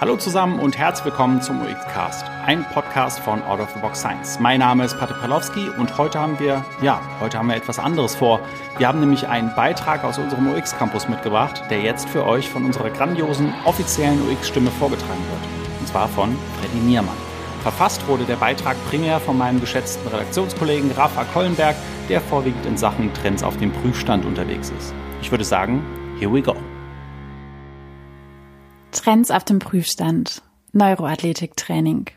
Hallo zusammen und herzlich willkommen zum UX-Cast, ein Podcast von Out of the Box Science. Mein Name ist Patrick Palowski und heute haben wir, ja, heute haben wir etwas anderes vor. Wir haben nämlich einen Beitrag aus unserem UX-Campus mitgebracht, der jetzt für euch von unserer grandiosen offiziellen UX-Stimme vorgetragen wird. Und zwar von Freddy Niermann. Verfasst wurde der Beitrag primär von meinem geschätzten Redaktionskollegen Rafa Kollenberg, der vorwiegend in Sachen Trends auf dem Prüfstand unterwegs ist. Ich würde sagen, here we go. Trends auf dem Prüfstand. Neuroathletiktraining.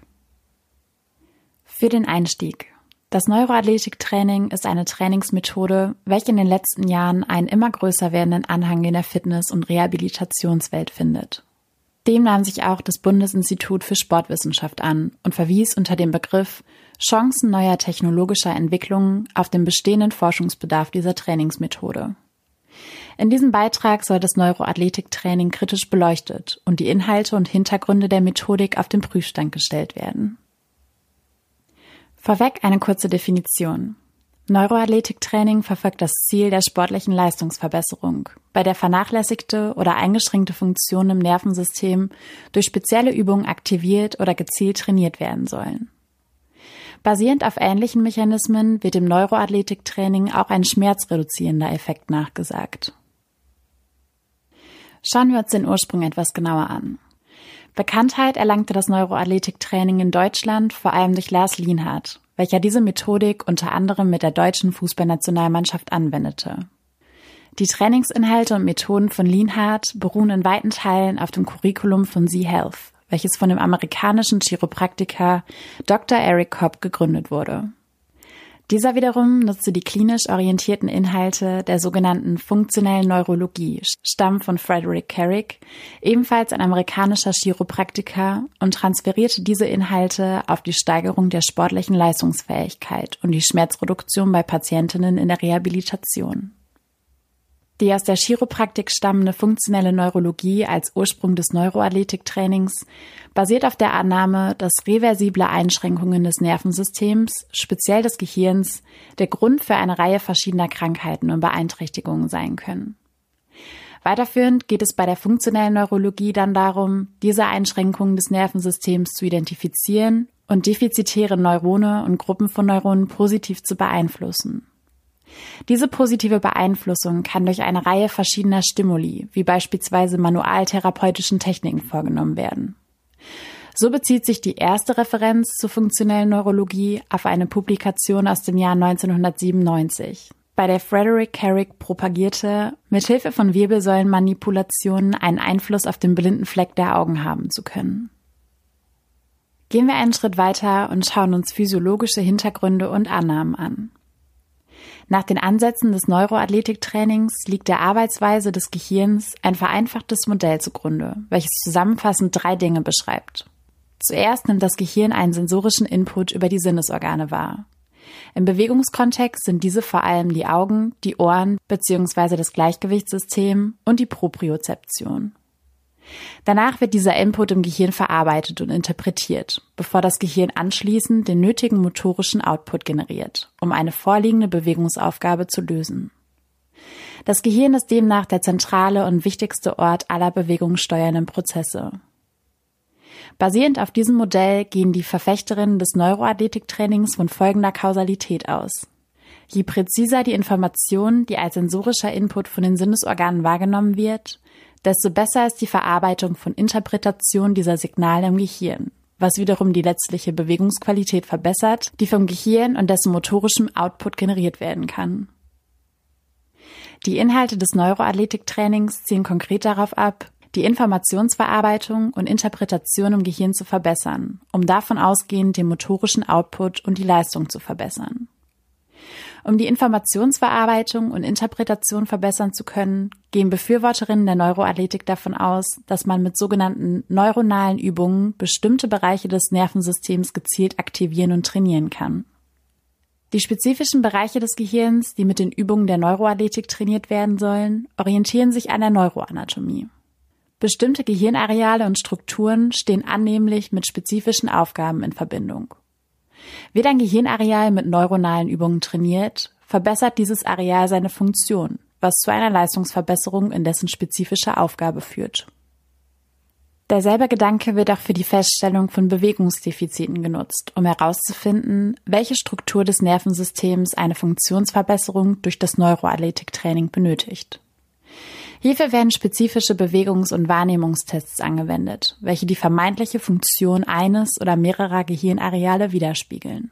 Für den Einstieg. Das Neuroathletiktraining ist eine Trainingsmethode, welche in den letzten Jahren einen immer größer werdenden Anhang in der Fitness- und Rehabilitationswelt findet. Dem nahm sich auch das Bundesinstitut für Sportwissenschaft an und verwies unter dem Begriff Chancen neuer technologischer Entwicklungen auf den bestehenden Forschungsbedarf dieser Trainingsmethode. In diesem Beitrag soll das Neuroathletiktraining kritisch beleuchtet und die Inhalte und Hintergründe der Methodik auf den Prüfstand gestellt werden. Vorweg eine kurze Definition. Neuroathletiktraining verfolgt das Ziel der sportlichen Leistungsverbesserung, bei der vernachlässigte oder eingeschränkte Funktionen im Nervensystem durch spezielle Übungen aktiviert oder gezielt trainiert werden sollen. Basierend auf ähnlichen Mechanismen wird dem Neuroathletiktraining auch ein schmerzreduzierender Effekt nachgesagt. Schauen wir uns den Ursprung etwas genauer an. Bekanntheit erlangte das Neuroathletiktraining in Deutschland vor allem durch Lars Lienhardt, welcher diese Methodik unter anderem mit der deutschen Fußballnationalmannschaft anwendete. Die Trainingsinhalte und Methoden von Lienhardt beruhen in weiten Teilen auf dem Curriculum von Z Health, welches von dem amerikanischen Chiropraktiker Dr. Eric Cobb gegründet wurde. Dieser wiederum nutzte die klinisch orientierten Inhalte der sogenannten funktionellen Neurologie, stammen von Frederick Carrick, ebenfalls ein amerikanischer Chiropraktiker, und transferierte diese Inhalte auf die Steigerung der sportlichen Leistungsfähigkeit und die Schmerzreduktion bei Patientinnen in der Rehabilitation. Die aus der Chiropraktik stammende funktionelle Neurologie als Ursprung des Neuroathletiktrainings basiert auf der Annahme, dass reversible Einschränkungen des Nervensystems, speziell des Gehirns, der Grund für eine Reihe verschiedener Krankheiten und Beeinträchtigungen sein können. Weiterführend geht es bei der funktionellen Neurologie dann darum, diese Einschränkungen des Nervensystems zu identifizieren und defizitäre Neurone und Gruppen von Neuronen positiv zu beeinflussen. Diese positive Beeinflussung kann durch eine Reihe verschiedener Stimuli, wie beispielsweise manualtherapeutischen Techniken vorgenommen werden. So bezieht sich die erste Referenz zur funktionellen Neurologie auf eine Publikation aus dem Jahr 1997, bei der Frederick Carrick propagierte, mithilfe von Wirbelsäulenmanipulationen einen Einfluss auf den blinden Fleck der Augen haben zu können. Gehen wir einen Schritt weiter und schauen uns physiologische Hintergründe und Annahmen an. Nach den Ansätzen des Neuroathletiktrainings liegt der Arbeitsweise des Gehirns ein vereinfachtes Modell zugrunde, welches zusammenfassend drei Dinge beschreibt. Zuerst nimmt das Gehirn einen sensorischen Input über die Sinnesorgane wahr. Im Bewegungskontext sind diese vor allem die Augen, die Ohren bzw. das Gleichgewichtssystem und die Propriozeption. Danach wird dieser Input im Gehirn verarbeitet und interpretiert, bevor das Gehirn anschließend den nötigen motorischen Output generiert, um eine vorliegende Bewegungsaufgabe zu lösen. Das Gehirn ist demnach der zentrale und wichtigste Ort aller bewegungssteuernden Prozesse. Basierend auf diesem Modell gehen die Verfechterinnen des Neuroathletiktrainings von folgender Kausalität aus. Je präziser die Information, die als sensorischer Input von den Sinnesorganen wahrgenommen wird, desto besser ist die Verarbeitung von Interpretation dieser Signale im Gehirn, was wiederum die letztliche Bewegungsqualität verbessert, die vom Gehirn und dessen motorischem Output generiert werden kann. Die Inhalte des Neuroathletiktrainings zielen konkret darauf ab, die Informationsverarbeitung und Interpretation im Gehirn zu verbessern, um davon ausgehend den motorischen Output und die Leistung zu verbessern. Um die Informationsverarbeitung und Interpretation verbessern zu können, gehen Befürworterinnen der Neuroathletik davon aus, dass man mit sogenannten neuronalen Übungen bestimmte Bereiche des Nervensystems gezielt aktivieren und trainieren kann. Die spezifischen Bereiche des Gehirns, die mit den Übungen der Neuroathletik trainiert werden sollen, orientieren sich an der Neuroanatomie. Bestimmte Gehirnareale und Strukturen stehen annehmlich mit spezifischen Aufgaben in Verbindung. Wird ein Gehirnareal mit neuronalen Übungen trainiert, verbessert dieses Areal seine Funktion, was zu einer Leistungsverbesserung in dessen spezifischer Aufgabe führt. Derselbe Gedanke wird auch für die Feststellung von Bewegungsdefiziten genutzt, um herauszufinden, welche Struktur des Nervensystems eine Funktionsverbesserung durch das Neuroathletiktraining benötigt. Hierfür werden spezifische Bewegungs- und Wahrnehmungstests angewendet, welche die vermeintliche Funktion eines oder mehrerer Gehirnareale widerspiegeln.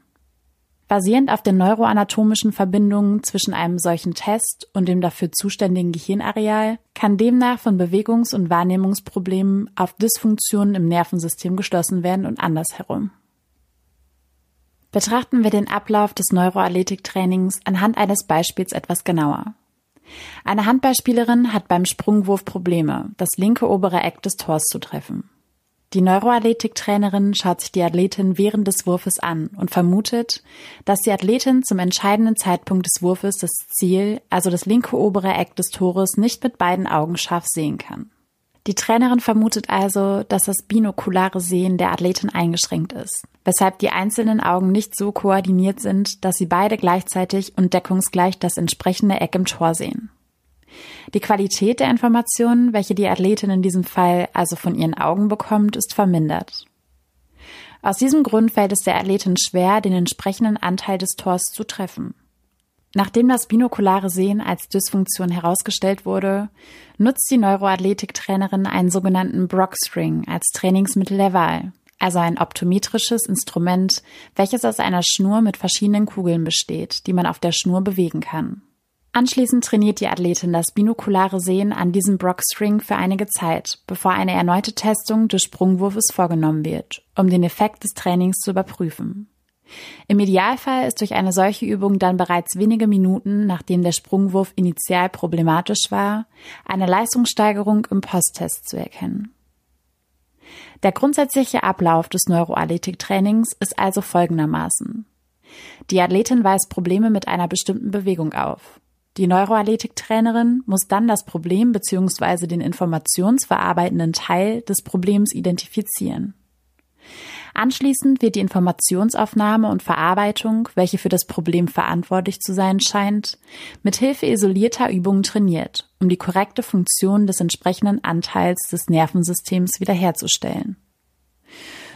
Basierend auf den neuroanatomischen Verbindungen zwischen einem solchen Test und dem dafür zuständigen Gehirnareal kann demnach von Bewegungs- und Wahrnehmungsproblemen auf Dysfunktionen im Nervensystem geschlossen werden und andersherum. Betrachten wir den Ablauf des Neuroathletiktrainings anhand eines Beispiels etwas genauer. Eine Handballspielerin hat beim Sprungwurf Probleme, das linke obere Eck des Tors zu treffen. Die Neuroathletiktrainerin schaut sich die Athletin während des Wurfes an und vermutet, dass die Athletin zum entscheidenden Zeitpunkt des Wurfes das Ziel, also das linke obere Eck des Tores, nicht mit beiden Augen scharf sehen kann. Die Trainerin vermutet also, dass das binokulare Sehen der Athletin eingeschränkt ist, weshalb die einzelnen Augen nicht so koordiniert sind, dass sie beide gleichzeitig und deckungsgleich das entsprechende Eck im Tor sehen. Die Qualität der Informationen, welche die Athletin in diesem Fall also von ihren Augen bekommt, ist vermindert. Aus diesem Grund fällt es der Athletin schwer, den entsprechenden Anteil des Tors zu treffen. Nachdem das binokulare Sehen als Dysfunktion herausgestellt wurde, nutzt die Neuroathletiktrainerin einen sogenannten Brockstring als Trainingsmittel der Wahl, also ein optometrisches Instrument, welches aus einer Schnur mit verschiedenen Kugeln besteht, die man auf der Schnur bewegen kann. Anschließend trainiert die Athletin das binokulare Sehen an diesem Brockstring für einige Zeit, bevor eine erneute Testung des Sprungwurfes vorgenommen wird, um den Effekt des Trainings zu überprüfen. Im Idealfall ist durch eine solche Übung dann bereits wenige Minuten, nachdem der Sprungwurf initial problematisch war, eine Leistungssteigerung im Posttest zu erkennen. Der grundsätzliche Ablauf des Neuroathletiktrainings ist also folgendermaßen. Die Athletin weist Probleme mit einer bestimmten Bewegung auf. Die Neuroathletiktrainerin muss dann das Problem bzw. den informationsverarbeitenden Teil des Problems identifizieren. Anschließend wird die Informationsaufnahme und Verarbeitung, welche für das Problem verantwortlich zu sein scheint, mit Hilfe isolierter Übungen trainiert, um die korrekte Funktion des entsprechenden Anteils des Nervensystems wiederherzustellen.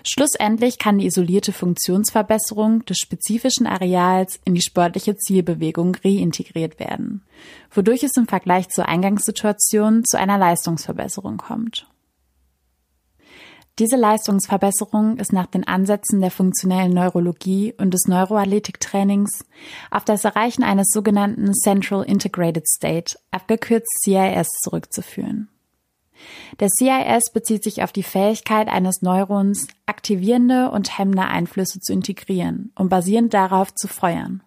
Schlussendlich kann die isolierte Funktionsverbesserung des spezifischen Areals in die sportliche Zielbewegung reintegriert werden, wodurch es im Vergleich zur Eingangssituation zu einer Leistungsverbesserung kommt. Diese Leistungsverbesserung ist nach den Ansätzen der funktionellen Neurologie und des Neuroathletiktrainings auf das Erreichen eines sogenannten Central Integrated State, abgekürzt CIS, zurückzuführen. Der CIS bezieht sich auf die Fähigkeit eines Neurons, aktivierende und hemmende Einflüsse zu integrieren und basierend darauf zu feuern.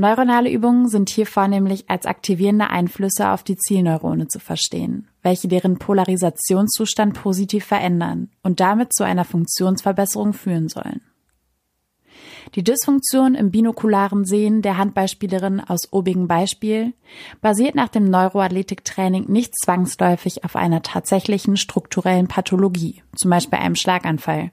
Neuronale Übungen sind hier vornehmlich als aktivierende Einflüsse auf die Zielneurone zu verstehen, welche deren Polarisationszustand positiv verändern und damit zu einer Funktionsverbesserung führen sollen. Die Dysfunktion im binokularen Sehen der Handballspielerin aus obigen Beispiel basiert nach dem Neuroathletiktraining nicht zwangsläufig auf einer tatsächlichen strukturellen Pathologie, zum Beispiel einem Schlaganfall,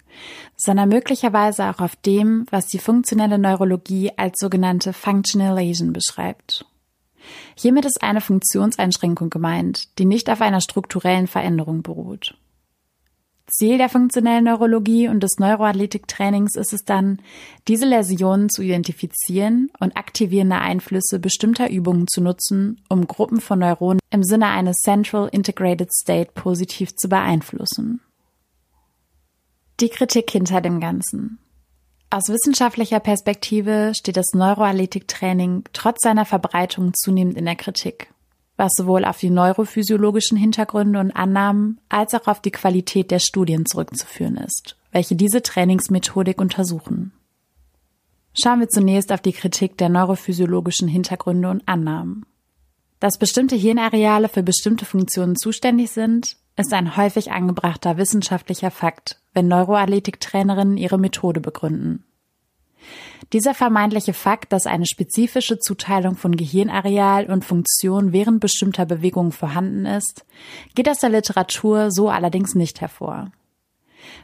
sondern möglicherweise auch auf dem, was die funktionelle Neurologie als sogenannte Functional Lesion beschreibt. Hiermit ist eine Funktionseinschränkung gemeint, die nicht auf einer strukturellen Veränderung beruht. Ziel der funktionellen Neurologie und des Neuroathletiktrainings ist es dann, diese Läsionen zu identifizieren und aktivierende Einflüsse bestimmter Übungen zu nutzen, um Gruppen von Neuronen im Sinne eines Central Integrated State positiv zu beeinflussen. Die Kritik hinter dem Ganzen. Aus wissenschaftlicher Perspektive steht das Neuroathletiktraining trotz seiner Verbreitung zunehmend in der Kritik was sowohl auf die neurophysiologischen Hintergründe und Annahmen als auch auf die Qualität der Studien zurückzuführen ist, welche diese Trainingsmethodik untersuchen. Schauen wir zunächst auf die Kritik der neurophysiologischen Hintergründe und Annahmen. Dass bestimmte Hirnareale für bestimmte Funktionen zuständig sind, ist ein häufig angebrachter wissenschaftlicher Fakt, wenn Neuroathletiktrainerinnen ihre Methode begründen. Dieser vermeintliche Fakt, dass eine spezifische Zuteilung von Gehirnareal und Funktion während bestimmter Bewegungen vorhanden ist, geht aus der Literatur so allerdings nicht hervor.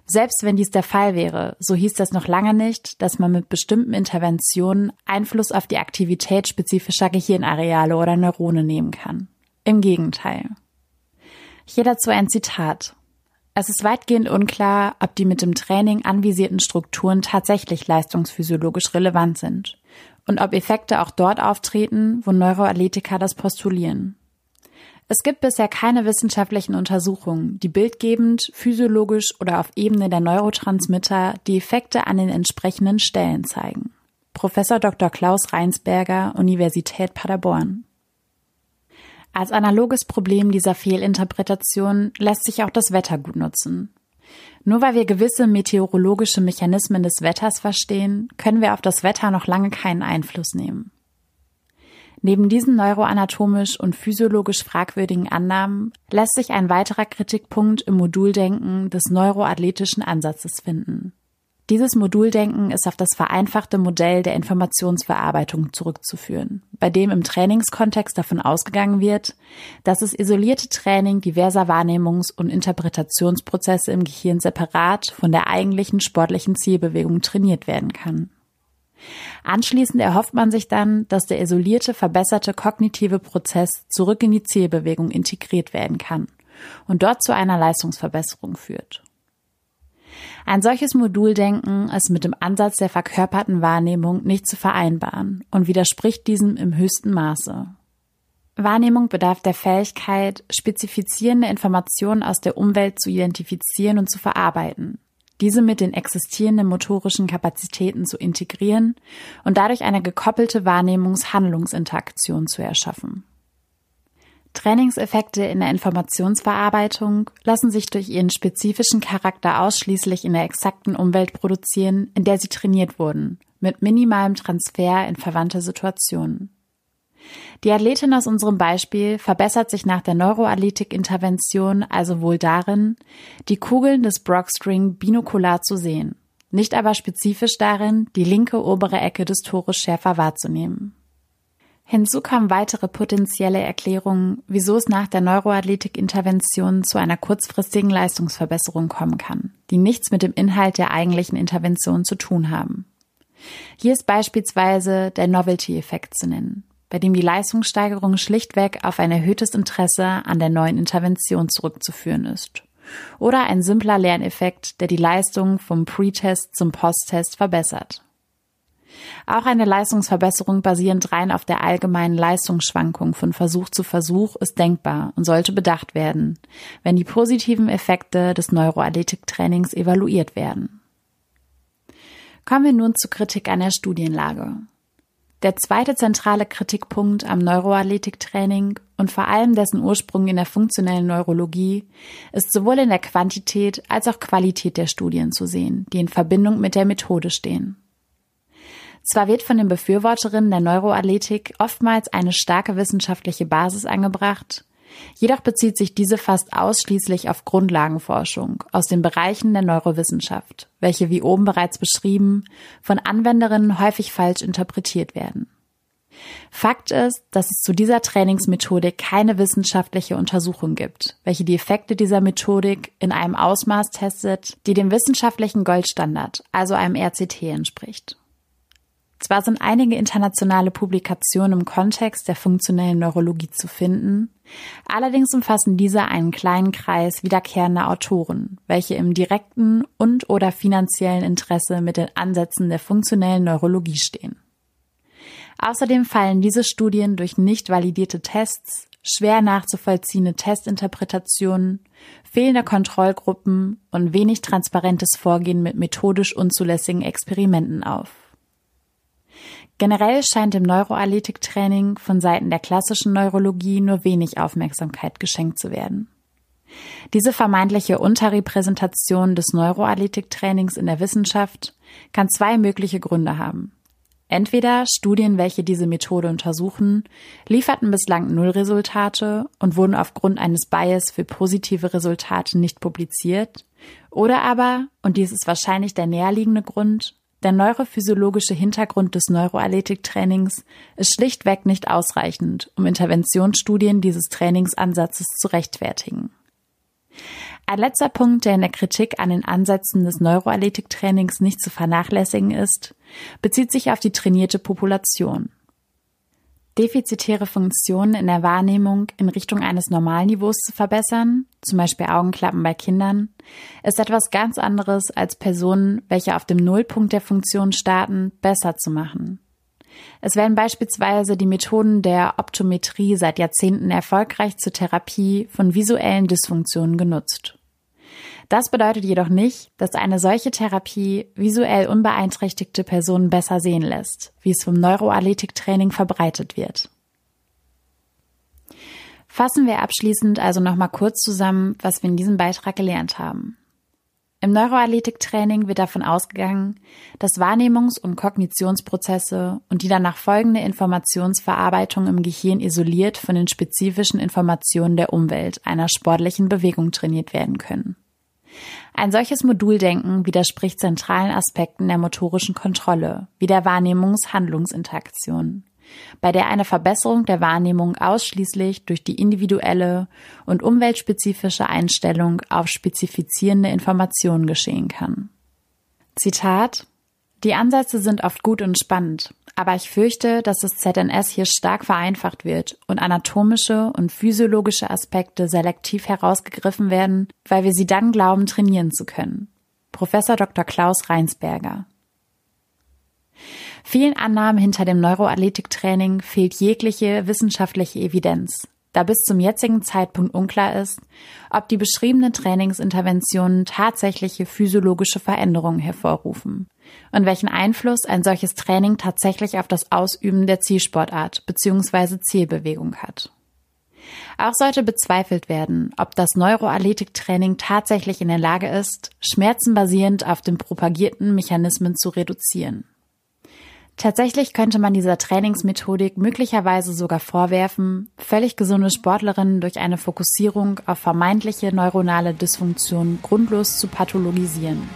Selbst wenn dies der Fall wäre, so hieß das noch lange nicht, dass man mit bestimmten Interventionen Einfluss auf die Aktivität spezifischer Gehirnareale oder Neurone nehmen kann. Im Gegenteil. Hier dazu ein Zitat. Es ist weitgehend unklar, ob die mit dem Training anvisierten Strukturen tatsächlich leistungsphysiologisch relevant sind und ob Effekte auch dort auftreten, wo Neuroathletiker das postulieren. Es gibt bisher keine wissenschaftlichen Untersuchungen, die bildgebend, physiologisch oder auf Ebene der Neurotransmitter die Effekte an den entsprechenden Stellen zeigen. Professor Dr. Klaus Reinsberger, Universität Paderborn. Als analoges Problem dieser Fehlinterpretation lässt sich auch das Wetter gut nutzen. Nur weil wir gewisse meteorologische Mechanismen des Wetters verstehen, können wir auf das Wetter noch lange keinen Einfluss nehmen. Neben diesen neuroanatomisch und physiologisch fragwürdigen Annahmen lässt sich ein weiterer Kritikpunkt im Moduldenken des neuroathletischen Ansatzes finden. Dieses Moduldenken ist auf das vereinfachte Modell der Informationsverarbeitung zurückzuführen, bei dem im Trainingskontext davon ausgegangen wird, dass das isolierte Training diverser Wahrnehmungs- und Interpretationsprozesse im Gehirn separat von der eigentlichen sportlichen Zielbewegung trainiert werden kann. Anschließend erhofft man sich dann, dass der isolierte, verbesserte kognitive Prozess zurück in die Zielbewegung integriert werden kann und dort zu einer Leistungsverbesserung führt. Ein solches Moduldenken ist mit dem Ansatz der verkörperten Wahrnehmung nicht zu vereinbaren und widerspricht diesem im höchsten Maße. Wahrnehmung bedarf der Fähigkeit, spezifizierende Informationen aus der Umwelt zu identifizieren und zu verarbeiten, diese mit den existierenden motorischen Kapazitäten zu integrieren und dadurch eine gekoppelte Wahrnehmungs-Handlungsinteraktion zu erschaffen. Trainingseffekte in der Informationsverarbeitung lassen sich durch ihren spezifischen Charakter ausschließlich in der exakten Umwelt produzieren, in der sie trainiert wurden, mit minimalem Transfer in verwandte Situationen. Die Athletin aus unserem Beispiel verbessert sich nach der Neuroathletik-Intervention also wohl darin, die Kugeln des Brockstring binokular zu sehen, nicht aber spezifisch darin, die linke obere Ecke des Tores schärfer wahrzunehmen. Hinzu kamen weitere potenzielle Erklärungen, wieso es nach der Neuroathletik-Intervention zu einer kurzfristigen Leistungsverbesserung kommen kann, die nichts mit dem Inhalt der eigentlichen Intervention zu tun haben. Hier ist beispielsweise der Novelty-Effekt zu nennen, bei dem die Leistungssteigerung schlichtweg auf ein erhöhtes Interesse an der neuen Intervention zurückzuführen ist. Oder ein simpler Lerneffekt, der die Leistung vom Pre-Test zum Post-Test verbessert. Auch eine Leistungsverbesserung basierend rein auf der allgemeinen Leistungsschwankung von Versuch zu Versuch ist denkbar und sollte bedacht werden, wenn die positiven Effekte des Neuroathletiktrainings evaluiert werden. Kommen wir nun zur Kritik an der Studienlage. Der zweite zentrale Kritikpunkt am Neuroathletiktraining und vor allem dessen Ursprung in der funktionellen Neurologie ist sowohl in der Quantität als auch Qualität der Studien zu sehen, die in Verbindung mit der Methode stehen. Zwar wird von den Befürworterinnen der Neuroathletik oftmals eine starke wissenschaftliche Basis angebracht, jedoch bezieht sich diese fast ausschließlich auf Grundlagenforschung aus den Bereichen der Neurowissenschaft, welche wie oben bereits beschrieben von Anwenderinnen häufig falsch interpretiert werden. Fakt ist, dass es zu dieser Trainingsmethodik keine wissenschaftliche Untersuchung gibt, welche die Effekte dieser Methodik in einem Ausmaß testet, die dem wissenschaftlichen Goldstandard, also einem RCT entspricht. Zwar sind einige internationale Publikationen im Kontext der funktionellen Neurologie zu finden, allerdings umfassen diese einen kleinen Kreis wiederkehrender Autoren, welche im direkten und oder finanziellen Interesse mit den Ansätzen der funktionellen Neurologie stehen. Außerdem fallen diese Studien durch nicht validierte Tests, schwer nachzuvollziehende Testinterpretationen, fehlende Kontrollgruppen und wenig transparentes Vorgehen mit methodisch unzulässigen Experimenten auf. Generell scheint dem Neuroathletiktraining von Seiten der klassischen Neurologie nur wenig Aufmerksamkeit geschenkt zu werden. Diese vermeintliche Unterrepräsentation des Neuroathletiktrainings in der Wissenschaft kann zwei mögliche Gründe haben. Entweder Studien, welche diese Methode untersuchen, lieferten bislang null Resultate und wurden aufgrund eines Bias für positive Resultate nicht publiziert, oder aber, und dies ist wahrscheinlich der näherliegende Grund, der neurophysiologische Hintergrund des Neuroathletiktrainings ist schlichtweg nicht ausreichend, um Interventionsstudien dieses Trainingsansatzes zu rechtfertigen. Ein letzter Punkt, der in der Kritik an den Ansätzen des Neuroathletiktrainings nicht zu vernachlässigen ist, bezieht sich auf die trainierte Population. Defizitäre Funktionen in der Wahrnehmung in Richtung eines Normalniveaus zu verbessern, zum Beispiel Augenklappen bei Kindern, ist etwas ganz anderes als Personen, welche auf dem Nullpunkt der Funktion starten, besser zu machen. Es werden beispielsweise die Methoden der Optometrie seit Jahrzehnten erfolgreich zur Therapie von visuellen Dysfunktionen genutzt. Das bedeutet jedoch nicht, dass eine solche Therapie visuell unbeeinträchtigte Personen besser sehen lässt, wie es vom Neuroathletiktraining verbreitet wird. Fassen wir abschließend also nochmal kurz zusammen, was wir in diesem Beitrag gelernt haben. Im Neuroathletiktraining wird davon ausgegangen, dass Wahrnehmungs- und Kognitionsprozesse und die danach folgende Informationsverarbeitung im Gehirn isoliert von den spezifischen Informationen der Umwelt einer sportlichen Bewegung trainiert werden können. Ein solches Moduldenken widerspricht zentralen Aspekten der motorischen Kontrolle, wie der Wahrnehmungs-Handlungsinteraktion bei der eine Verbesserung der Wahrnehmung ausschließlich durch die individuelle und umweltspezifische Einstellung auf spezifizierende Informationen geschehen kann. Zitat Die Ansätze sind oft gut und spannend, aber ich fürchte, dass das ZNS hier stark vereinfacht wird und anatomische und physiologische Aspekte selektiv herausgegriffen werden, weil wir sie dann glauben, trainieren zu können. Professor Dr. Klaus Reinsberger Vielen Annahmen hinter dem Neuroathletiktraining fehlt jegliche wissenschaftliche Evidenz, da bis zum jetzigen Zeitpunkt unklar ist, ob die beschriebenen Trainingsinterventionen tatsächliche physiologische Veränderungen hervorrufen und welchen Einfluss ein solches Training tatsächlich auf das Ausüben der Zielsportart bzw. Zielbewegung hat. Auch sollte bezweifelt werden, ob das Neuroathletiktraining tatsächlich in der Lage ist, Schmerzen basierend auf den propagierten Mechanismen zu reduzieren. Tatsächlich könnte man dieser Trainingsmethodik möglicherweise sogar vorwerfen, völlig gesunde Sportlerinnen durch eine Fokussierung auf vermeintliche neuronale Dysfunktionen grundlos zu pathologisieren.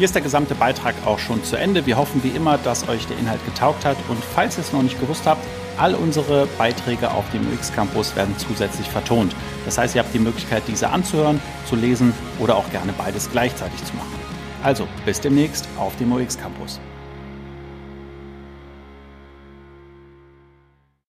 Hier ist der gesamte Beitrag auch schon zu Ende. Wir hoffen wie immer, dass euch der Inhalt getaugt hat und falls ihr es noch nicht gewusst habt, all unsere Beiträge auf dem UX Campus werden zusätzlich vertont. Das heißt, ihr habt die Möglichkeit, diese anzuhören, zu lesen oder auch gerne beides gleichzeitig zu machen. Also bis demnächst auf dem OX Campus.